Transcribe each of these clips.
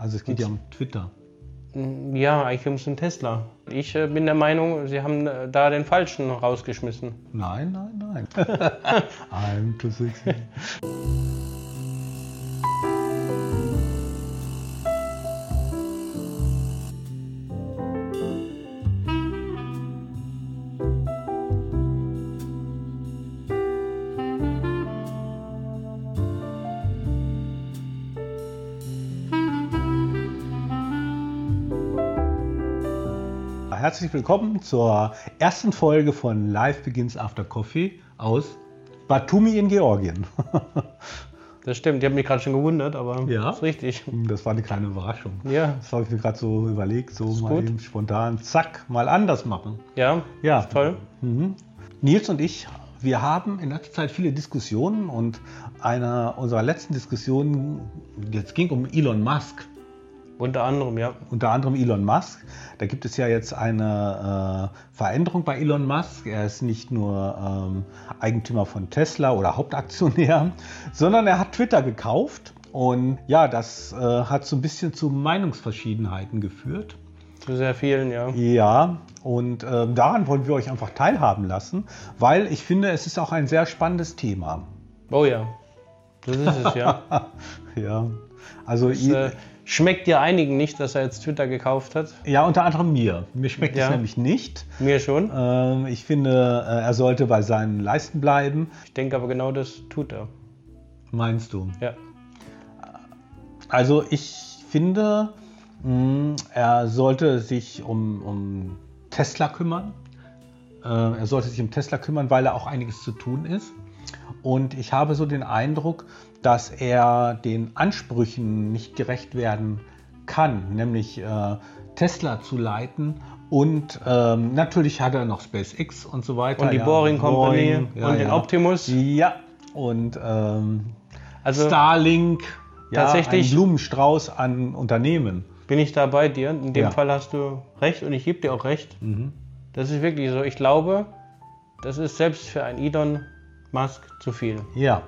Also es geht ja um Twitter. Ja, eigentlich um einen Tesla. Ich äh, bin der Meinung, Sie haben äh, da den falschen rausgeschmissen. Nein, nein, nein. I'm too sexy. Herzlich willkommen zur ersten Folge von Live Begins After Coffee aus Batumi in Georgien. Das stimmt, ich habe mich gerade schon gewundert, aber Ja? ist richtig. Das war eine kleine Überraschung. Ja, Das habe ich mir gerade so überlegt, so mal gut. eben spontan, zack, mal anders machen. ja, Ja, toll. Mhm. Nils und ich, wir haben in letzter Zeit viele Diskussionen und einer unserer letzten Diskussionen, jetzt ging um Elon Musk, Unter anderem, ja. unter anderem Elon Musk. Da gibt es ja jetzt eine äh, Veränderung bei Elon Musk. Er ist nicht nur ähm, Eigentümer von Tesla oder Hauptaktionär, sondern er hat Twitter gekauft. Und ja, das äh, hat so ein bisschen zu Meinungsverschiedenheiten geführt. Zu sehr vielen, ja. Ja, und ähm, daran wollen wir euch einfach teilhaben lassen, weil ich finde, es ist auch ein sehr spannendes Thema. Oh ja, das ist es, ja. Ja, also i- äh, schmeckt ja einigen nicht, dass er jetzt Twitter gekauft hat. ja, unter anderem mir. Mir schmeckt es Ja. nämlich nicht. Mir schon. Ähm, ich finde, äh, er sollte bei seinen Leisten bleiben. Ich denke aber genau das tut er. Meinst du? Ja. Also ich finde, mh, er sollte sich um, um Tesla kümmern. Äh, er sollte sich um Tesla kümmern, weil da auch einiges zu tun ist. Und ich habe so den Eindruck, dass er den Ansprüchen nicht gerecht werden kann, nämlich äh, Tesla zu leiten. Und ähm, natürlich hat er noch SpaceX und so weiter. Und die ja, Boring Company Boring, ja, und den ja. Optimus. Ja, und ähm, Also Starlink, tatsächlich- ein Blumenstrauß an Unternehmen. bin ich da bei dir. In dem. Fall hast du recht und ich gebe dir auch recht. Mhm. Das ist wirklich so. Ich glaube, das ist selbst für einen Elon Musk zu viel. Ja.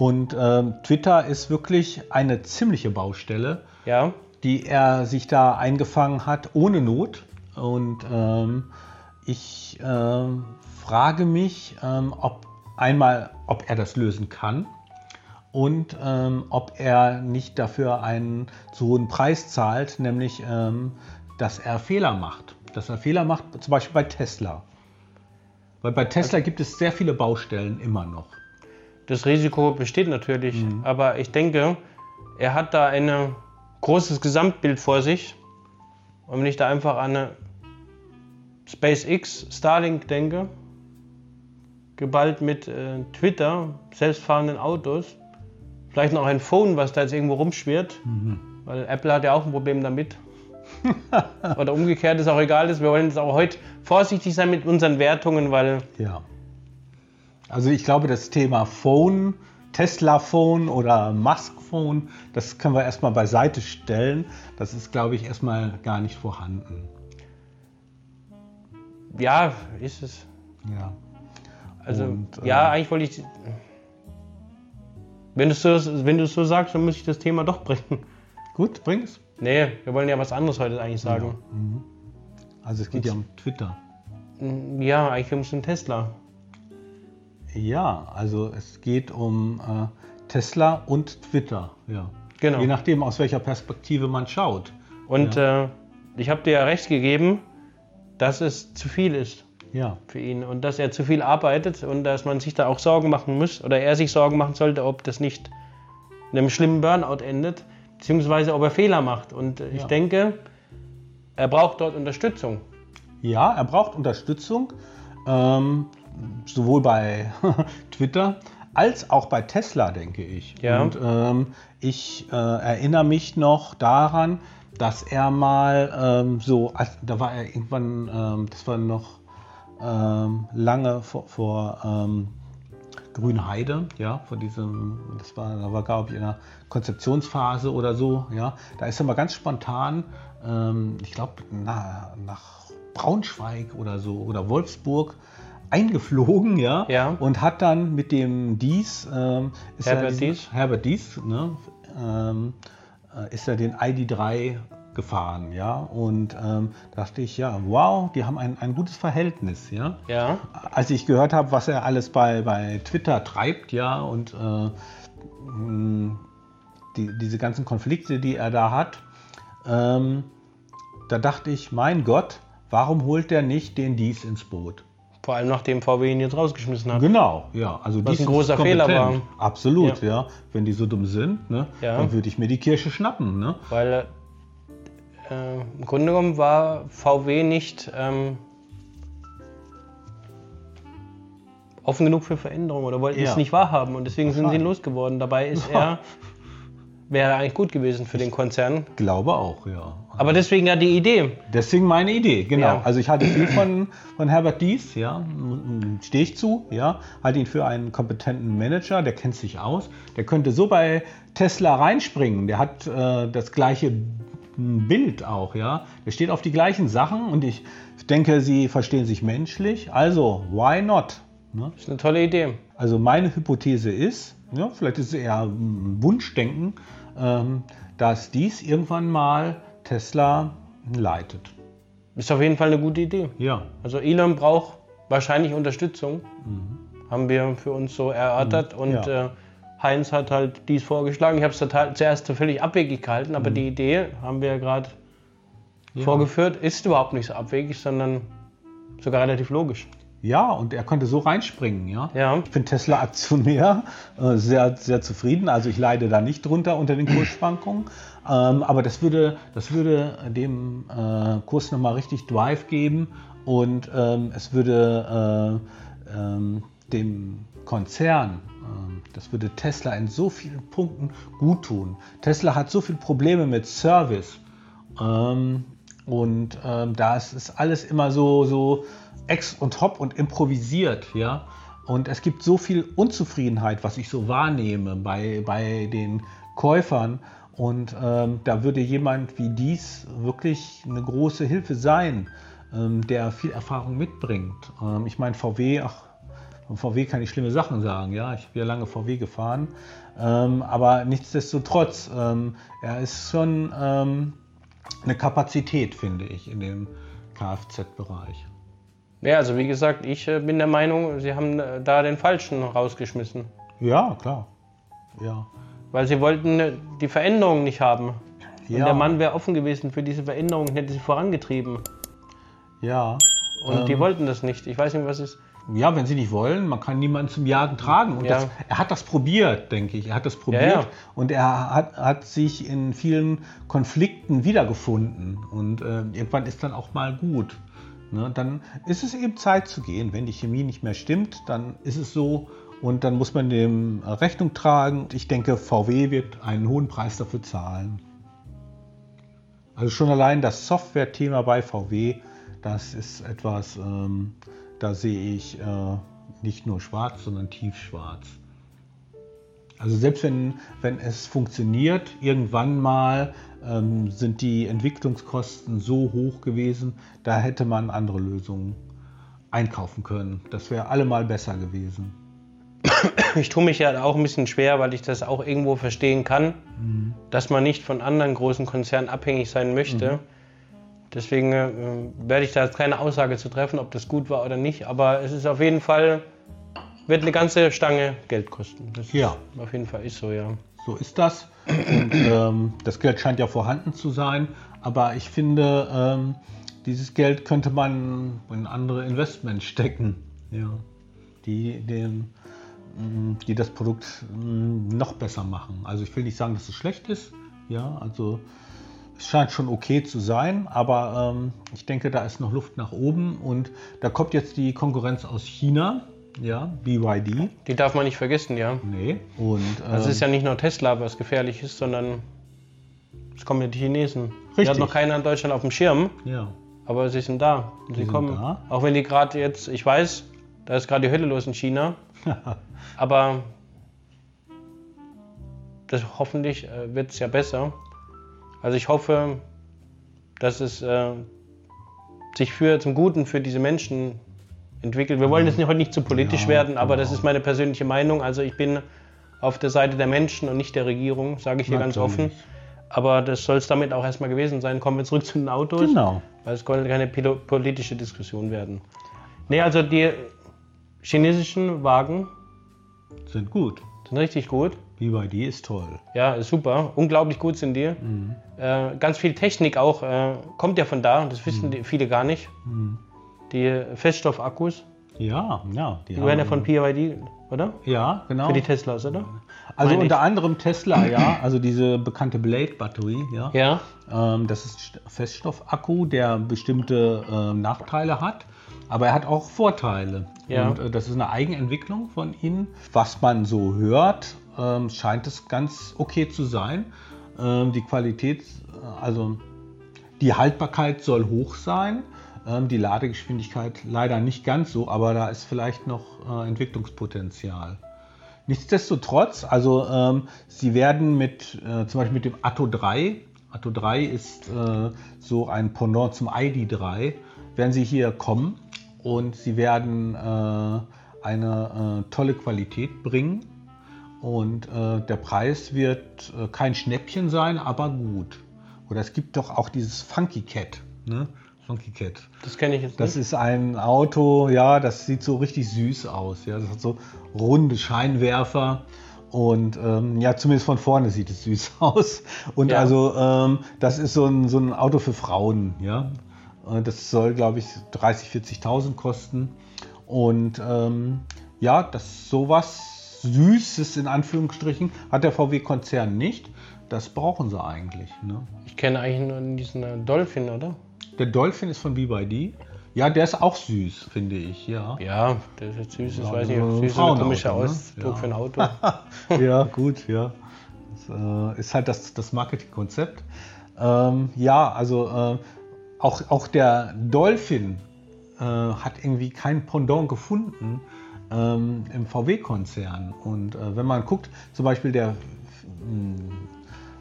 Und ähm, Twitter ist wirklich eine ziemliche Baustelle, Ja, die er sich da eingefangen hat, ohne Not. Und ähm, ich ähm, frage mich, ähm, ob einmal, ob er das lösen kann und ähm, ob er nicht dafür einen zu hohen Preis zahlt, nämlich ähm, dass er Fehler macht. Dass er Fehler macht, zum Beispiel bei Tesla. Weil bei Tesla gibt es sehr viele Baustellen immer noch. Das Risiko besteht natürlich. Mhm. Aber ich denke, er hat da ein großes Gesamtbild vor sich. Und wenn ich da einfach an eine SpaceX, Starlink denke, geballt mit äh, Twitter, selbstfahrenden Autos, vielleicht noch ein Phone, was da jetzt irgendwo rumschwirrt, Mhm. weil Apple hat ja auch ein Problem damit. Oder umgekehrt ist auch egal, ist. wir wollen jetzt auch heute vorsichtig sein mit unseren Wertungen, weil Ja. Also ich glaube, das Thema Phone, Tesla Phone oder Musk Phone, das können wir erstmal beiseite stellen. Das ist, glaube ich, erstmal gar nicht vorhanden. ja, ist es. Ja. Also, Und, äh, ja, eigentlich wollte ich. Wenn du es so, wenn du es so sagst, dann muss ich das Thema doch bringen. Gut, bring's. Nee, wir wollen ja was anderes heute eigentlich sagen. Also es geht ja um Twitter. Ja, eigentlich um einen Tesla. Ja, also es geht um äh, Tesla und Twitter. Ja. Genau. Je nachdem, aus welcher Perspektive man schaut. Und äh, ich habe dir ja recht gegeben, dass es zu viel ist Ja. für ihn und dass er zu viel arbeitet und dass man sich da auch Sorgen machen muss oder er sich Sorgen machen sollte, ob das nicht in einem schlimmen Burnout endet, beziehungsweise ob er Fehler macht. Und äh, ich Ja. denke, er braucht dort Unterstützung. Ja, er braucht Unterstützung, ähm, sowohl bei Twitter als auch bei Tesla, denke ich. Ja. Und ähm, ich äh, erinnere mich noch daran, dass er mal ähm, so, als, da war er irgendwann, ähm, das war noch ähm, lange vor, vor ähm, Grünheide, ja, vor diesem, das war, da war, glaube ich, in einer Konzeptionsphase oder so, ja, da ist er mal ganz spontan, ähm, ich glaube, na, nach Braunschweig oder so oder Wolfsburg eingeflogen, ja, Ja. und hat dann mit dem Dies, ähm, ist Herbert er diesen- Dies. Herbert Dies, ne, ähm, äh, ist er den ID3 gefahren, ja. Und ähm, dachte ich, ja, wow, die haben ein, ein gutes Verhältnis, ja. Ja. Als ich gehört habe, was er alles bei, bei Twitter treibt, ja, und äh, mh, die, diese ganzen Konflikte, die er da hat, ähm, da dachte ich, mein Gott, warum holt der nicht den Dies ins Boot? Vor allem nachdem VW ihn jetzt rausgeschmissen hat. Genau, ja. Also Was ein großer Fehler war. Absolut, ja. Wenn die so dumm sind, ne, Ja. dann würde ich mir die Kirche schnappen. Ne? Weil äh, im Grunde genommen war VW nicht ähm, offen genug für Veränderungen oder wollten Ja. es nicht wahrhaben und deswegen sind sie losgeworden. Dabei ist er, wäre eigentlich gut gewesen für den Konzern. Glaube auch, ja. Aber deswegen ja die Idee. Deswegen meine Idee, genau. Ja. Also ich halte viel von, von Herbert Dies, ja, stehe ich zu, ja, halte ihn für einen kompetenten Manager, der kennt sich aus, der könnte so bei Tesla reinspringen, der hat äh, das gleiche Bild auch, ja, der steht auf die gleichen Sachen und ich denke, sie verstehen sich menschlich, also why not? Ne? Das ist eine tolle Idee. Also meine Hypothese ist, ja, vielleicht ist es eher ein Wunschdenken, ähm, dass dies irgendwann mal Tesla leitet. Ist auf jeden Fall eine gute Idee. Ja. Also Elon braucht wahrscheinlich Unterstützung. Haben wir für uns so erörtert. Und Mhm. Ja. äh, Heinz hat halt dies vorgeschlagen. Ich habe es zuerst völlig abwegig gehalten, Mhm. aber die Idee haben wir ja gerade vorgeführt, ist überhaupt nicht so abwegig, sondern sogar relativ logisch. Ja, und er konnte so reinspringen, ja. Ja. Ich bin Tesla-Aktionär, äh, sehr, sehr zufrieden. Also ich leide da nicht drunter unter den Kursschwankungen. Ähm, aber das würde, das würde dem äh, Kurs nochmal richtig Drive geben und ähm, es würde äh, ähm, dem Konzern, ähm, das würde Tesla in so vielen Punkten gut tun. Tesla hat so viele Probleme mit Service. Und ähm, da ist, ist alles immer so, so ex und hop und improvisiert, ja. Und es gibt so viel Unzufriedenheit, was ich so wahrnehme bei, bei den Käufern. Und ähm, da würde jemand wie dies wirklich eine große Hilfe sein, ähm, der viel Erfahrung mitbringt. Ähm, ich meine, VW, ach, von VW kann ich schlimme Sachen sagen, ja. Ich habe ja lange VW gefahren. Ähm, aber nichtsdestotrotz, ähm, er ist schon ähm, eine Kapazität, finde ich, in dem Kfz-Bereich. Ja, also wie gesagt, ich äh, bin der Meinung, sie haben äh, da den Falschen rausgeschmissen. Ja, klar. Ja. Weil sie wollten äh, die Veränderung nicht haben. Und Ja. der Mann wäre offen gewesen für diese Veränderung und hätte sie vorangetrieben. Ja. Und die wollten das nicht. Ich weiß nicht, was ist. Ja, wenn sie nicht wollen, man kann niemanden zum Jagen tragen. Und Ja. das, er hat das probiert, denke ich. Er hat das probiert Ja, ja. und er hat, hat sich in vielen Konflikten wiedergefunden. Und äh, irgendwann ist dann auch mal gut. Ne? Dann ist es eben Zeit zu gehen. Wenn die Chemie nicht mehr stimmt, dann ist es so. Und dann muss man dem äh, Rechnung tragen. Ich denke, VW wird einen hohen Preis dafür zahlen. Also schon allein das Software-Thema bei VW, das ist etwas, ähm, da sehe ich äh, nicht nur schwarz, sondern tiefschwarz. Also selbst wenn, wenn es funktioniert, irgendwann mal ähm, sind die Entwicklungskosten so hoch gewesen, da hätte man andere Lösungen einkaufen können. Das wäre allemal besser gewesen. Ich tue mich ja auch ein bisschen schwer, weil ich das auch irgendwo verstehen kann, dass man nicht von anderen großen Konzernen abhängig sein möchte. Deswegen äh, werde ich da jetzt keine Aussage zu treffen, ob das gut war oder nicht. Aber es ist auf jeden Fall, wird eine ganze Stange Geld kosten. Das Ja. ist, auf jeden Fall ist so, ja. So ist das. Und ähm, das Geld scheint ja vorhanden zu sein. Aber ich finde, ähm, dieses Geld könnte man in andere Investments stecken, ja, die, den, mh, die das Produkt mh, noch besser machen. Also ich will nicht sagen, dass es schlecht ist. Ja, also es scheint schon okay zu sein, aber ähm, ich denke, da ist noch Luft nach oben und da kommt jetzt die Konkurrenz aus China, ja, BYD. Die darf man nicht vergessen, ja. Nee. Und, Also es ähm, ist ja nicht nur Tesla, was gefährlich ist, sondern es kommen ja die Chinesen. Die Richtig. hat noch keiner in Deutschland auf dem Schirm, ja. aber sie sind da. Und sie sind kommen. da. Auch wenn die gerade jetzt, ich weiß, da ist gerade die Hölle los in China, aber das hoffentlich äh, wird es ja besser. Also ich hoffe, dass es äh, sich für zum Guten für diese Menschen entwickelt. Wir wollen jetzt nicht, heute nicht zu politisch Ja, werden, aber genau. das ist meine persönliche Meinung. Also ich bin auf der Seite der Menschen und nicht der Regierung, sage ich hier ganz Natürlich. offen. Aber das soll es damit auch erstmal gewesen sein. Kommen wir zurück zu den Autos. Genau. Weil es sollte keine politische Diskussion werden. Nee, also die chinesischen Wagen Sind gut. sind richtig gut. BYD ist toll. Ja, ist super. Unglaublich gut sind die. Äh, ganz viel Technik auch äh, kommt ja von da. Das wissen die, viele gar nicht. Die Feststoffakkus, Ja, ja. die werden ja von PYD, oder? Ja, genau. Für die Teslas, oder? Also meine unter ich. anderem Tesla, ja. Also diese bekannte Blade-Batterie, ja. Ja. Ähm, das ist St- Feststoffakku, der bestimmte ähm, Nachteile hat, aber er hat auch Vorteile. Ja. Und äh, das ist eine Eigenentwicklung von ihnen. Was man so hört, ähm, scheint es ganz okay zu sein. Ähm, die Qualität, äh, also die Haltbarkeit soll hoch sein. Ähm, die Ladegeschwindigkeit leider nicht ganz so, aber da ist vielleicht noch äh, Entwicklungspotenzial. Nichtsdestotrotz, also ähm, sie werden mit äh, zum Beispiel mit dem Atto 3, Atto 3 ist äh, so ein Pendant zum ID3, werden sie hier kommen und sie werden äh, eine äh, tolle Qualität bringen und äh, der Preis wird äh, kein Schnäppchen sein, aber gut. Oder es gibt doch auch dieses Funky Cat, ne? Funky Cat. Das kenne ich jetzt Das nicht. ist ein Auto, ja, das sieht so richtig süß aus. Ja, das hat so runde Scheinwerfer und ähm, ja, zumindest von vorne sieht es süß aus. Und Ja. also ähm, das ist so ein, so ein Auto für Frauen, ja. Äh, Das soll, glaube ich, 30.000, 40.000 kosten. Und ähm, ja, das sowas Süßes in Anführungsstrichen hat der VW-Konzern nicht. Das brauchen sie eigentlich. Ne? Ich kenne eigentlich nur diesen äh, Dolphin, oder? Der Dolphin ist von BYD. Ja, der ist auch süß, finde ich, ja. Ja, der ist jetzt süß. Ich Ja, weiß so nicht, süß ist ein komischer ne? Ausdruck Ja. für ein Auto. ja, gut, ja. Das äh, ist halt das, das Marketingkonzept. Ähm, ja, also äh, auch, auch der Dolphin äh, hat irgendwie kein Pendant gefunden ähm, im VW-Konzern. Und äh, wenn man guckt, zum Beispiel der mh,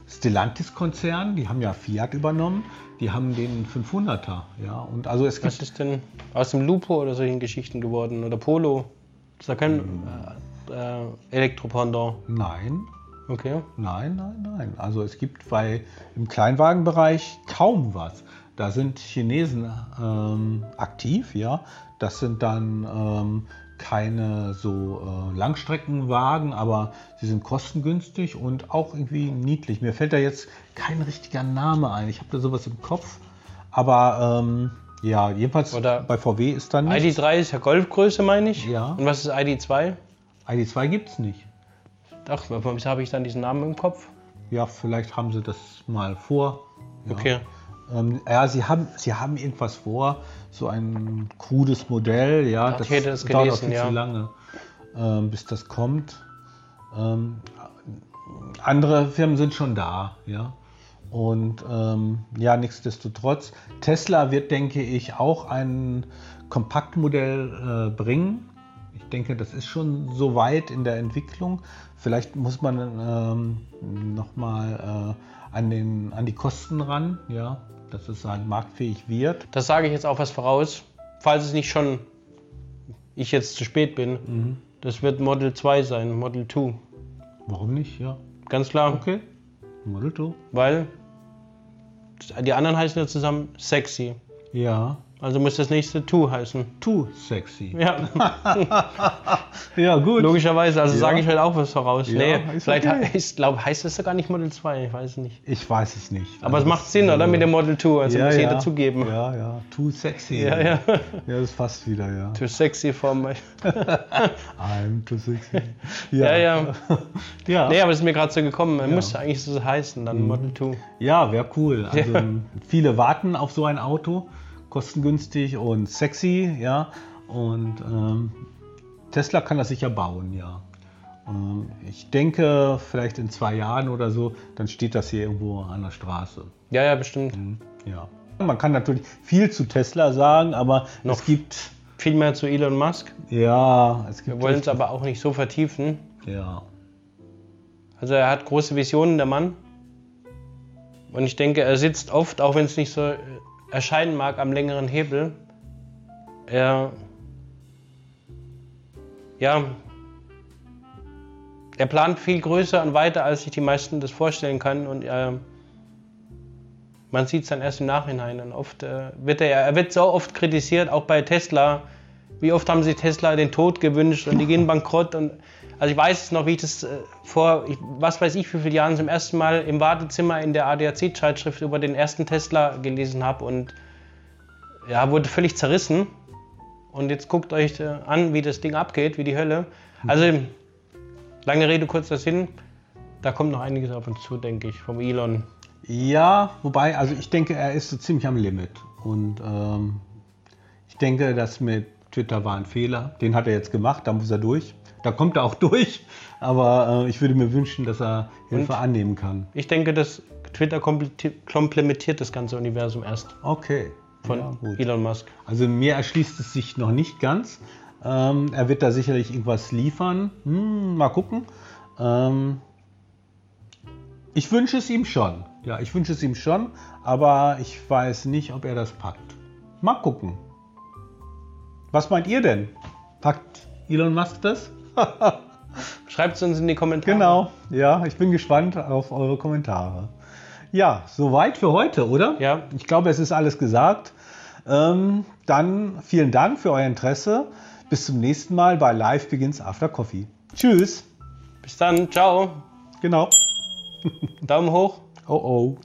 Stellantis-Konzern, die haben ja Fiat übernommen, die haben den 500er. Ja, und also es Was ist denn aus dem Lupo oder solchen Geschichten geworden? Oder Polo? Ist da kein äh, äh, Elektropendant? nein, Okay. Nein, nein, nein. Also es gibt bei im Kleinwagenbereich kaum was. Da sind Chinesen ähm, aktiv, ja. Das sind dann ähm, keine so äh, Langstreckenwagen, aber sie sind kostengünstig und auch irgendwie niedlich. Mir fällt da jetzt kein richtiger Name ein. Ich habe da sowas im Kopf. Aber ähm, ja, jedenfalls Oder bei VW ist dann nicht. ID3 ist ja Golfgröße, meine ich. Ja. Und was ist ID2? ID2 gibt es nicht. Ach, wieso habe ich dann diesen Namen im Kopf? Ja, vielleicht haben sie das mal vor. Ja. Okay. Ähm, ja, sie haben, sie haben irgendwas vor, so ein krudes Modell, ja. Ich hätte das dauert auch gelesen, viel ja. zu lange, ähm, bis das kommt. Ähm, andere Firmen sind schon da, ja. Und ähm, ja, nichtsdestotrotz, Tesla wird, denke ich, auch ein Kompaktmodell äh, bringen. Ich denke, das ist schon so weit in der Entwicklung. Vielleicht muss man ähm, nochmal äh, an, den- an die Kosten ran, ja, dass es halt marktfähig wird. Das sage ich jetzt auch was voraus. Falls es nicht schon ich jetzt zu spät bin. Mhm. Das wird Model 2 sein, Model 2. Warum nicht? Ja. Ganz klar. Okay. Model 2. Weil die anderen heißen ja zusammen sexy. Ja. Also muss das nächste 2 heißen. Too sexy. Ja, Ja, gut. logischerweise. Also Ja. sage ich halt auch was voraus. Ja, nee, ist vielleicht okay. ich glaube, heißt das sogar nicht Model 2, ich weiß es nicht. Ich weiß es nicht. Aber Also es macht Sinn, oder? Mit dem Model 2, also ja, muss ja. jeder zugeben. Ja, ja. Too sexy. Ja, ja. Ja, das passt wieder, ja. Too sexy for my... I'm too sexy. Ja, ja. Ja, Nee, aber es ist mir gerade so gekommen. Man muss eigentlich so heißen, dann Model 2. ja wäre cool. Also Ja. viele warten auf so ein Auto. Kostengünstig und sexy, ja. Und ähm, Tesla kann das sicher bauen, ja. Ähm, ich denke, vielleicht in zwei Jahren oder so, dann steht das hier irgendwo an der Straße. Ja, ja, bestimmt. Ja. Man kann natürlich viel zu Tesla sagen, aber Noch es gibt, Viel mehr zu Elon Musk. ja, es gibt. Wir wollen es aber auch nicht so vertiefen. Ja. Also er hat große Visionen, der Mann. Und ich denke, er sitzt oft, auch wenn es nicht so äh, erscheinen mag, am längeren Hebel. Er. Ja. Er plant viel größer und weiter, als sich die meisten das vorstellen kann. Und er man sieht es dann erst im Nachhinein. Und oft äh, wird er, er wird so oft kritisiert, auch bei Tesla. Wie oft haben sie Tesla den Tod gewünscht und die gehen bankrott. Und, also ich weiß noch, wie ich das äh, vor, was weiß ich, wie viele Jahren zum ersten Mal im Wartezimmer in der ADAC-Zeitschrift über den ersten Tesla gelesen habe und ja, wurde völlig zerrissen. Und jetzt guckt euch äh, an, wie das Ding abgeht, wie die Hölle. Also, lange Rede, kurzer Sinn. Da kommt noch einiges auf uns zu, denke ich, vom Elon. Ja, wobei, also ich denke, er ist so ziemlich am Limit. Und ähm, ich denke, das mit Twitter war ein Fehler. Den hat er jetzt gemacht, da muss er durch. Da kommt er auch durch. Aber äh, ich würde mir wünschen, dass er Hilfe Und? annehmen kann. Ich denke, dass Twitter komple- komplementiert das ganze Universum erst Okay. von ja. Elon Musk. Also mir erschließt es sich noch nicht ganz. Ähm, er wird da sicherlich irgendwas liefern. Hm, mal gucken. Ähm, ich wünsche es ihm schon. Ja, ich wünsche es ihm schon, aber ich weiß nicht, ob er das packt. Mal gucken. Was meint ihr denn? Packt Elon Musk das? Schreibt es uns in die Kommentare. Genau. Ja, ich bin gespannt auf eure Kommentare. Ja, soweit für heute, oder? Ja. Ich glaube, es ist alles gesagt. Ähm, dann vielen Dank für euer Interesse. Bis zum nächsten Mal bei Live Begins After Coffee. Tschüss. Bis dann. Ciao. Genau. Daumen hoch. Oh oh.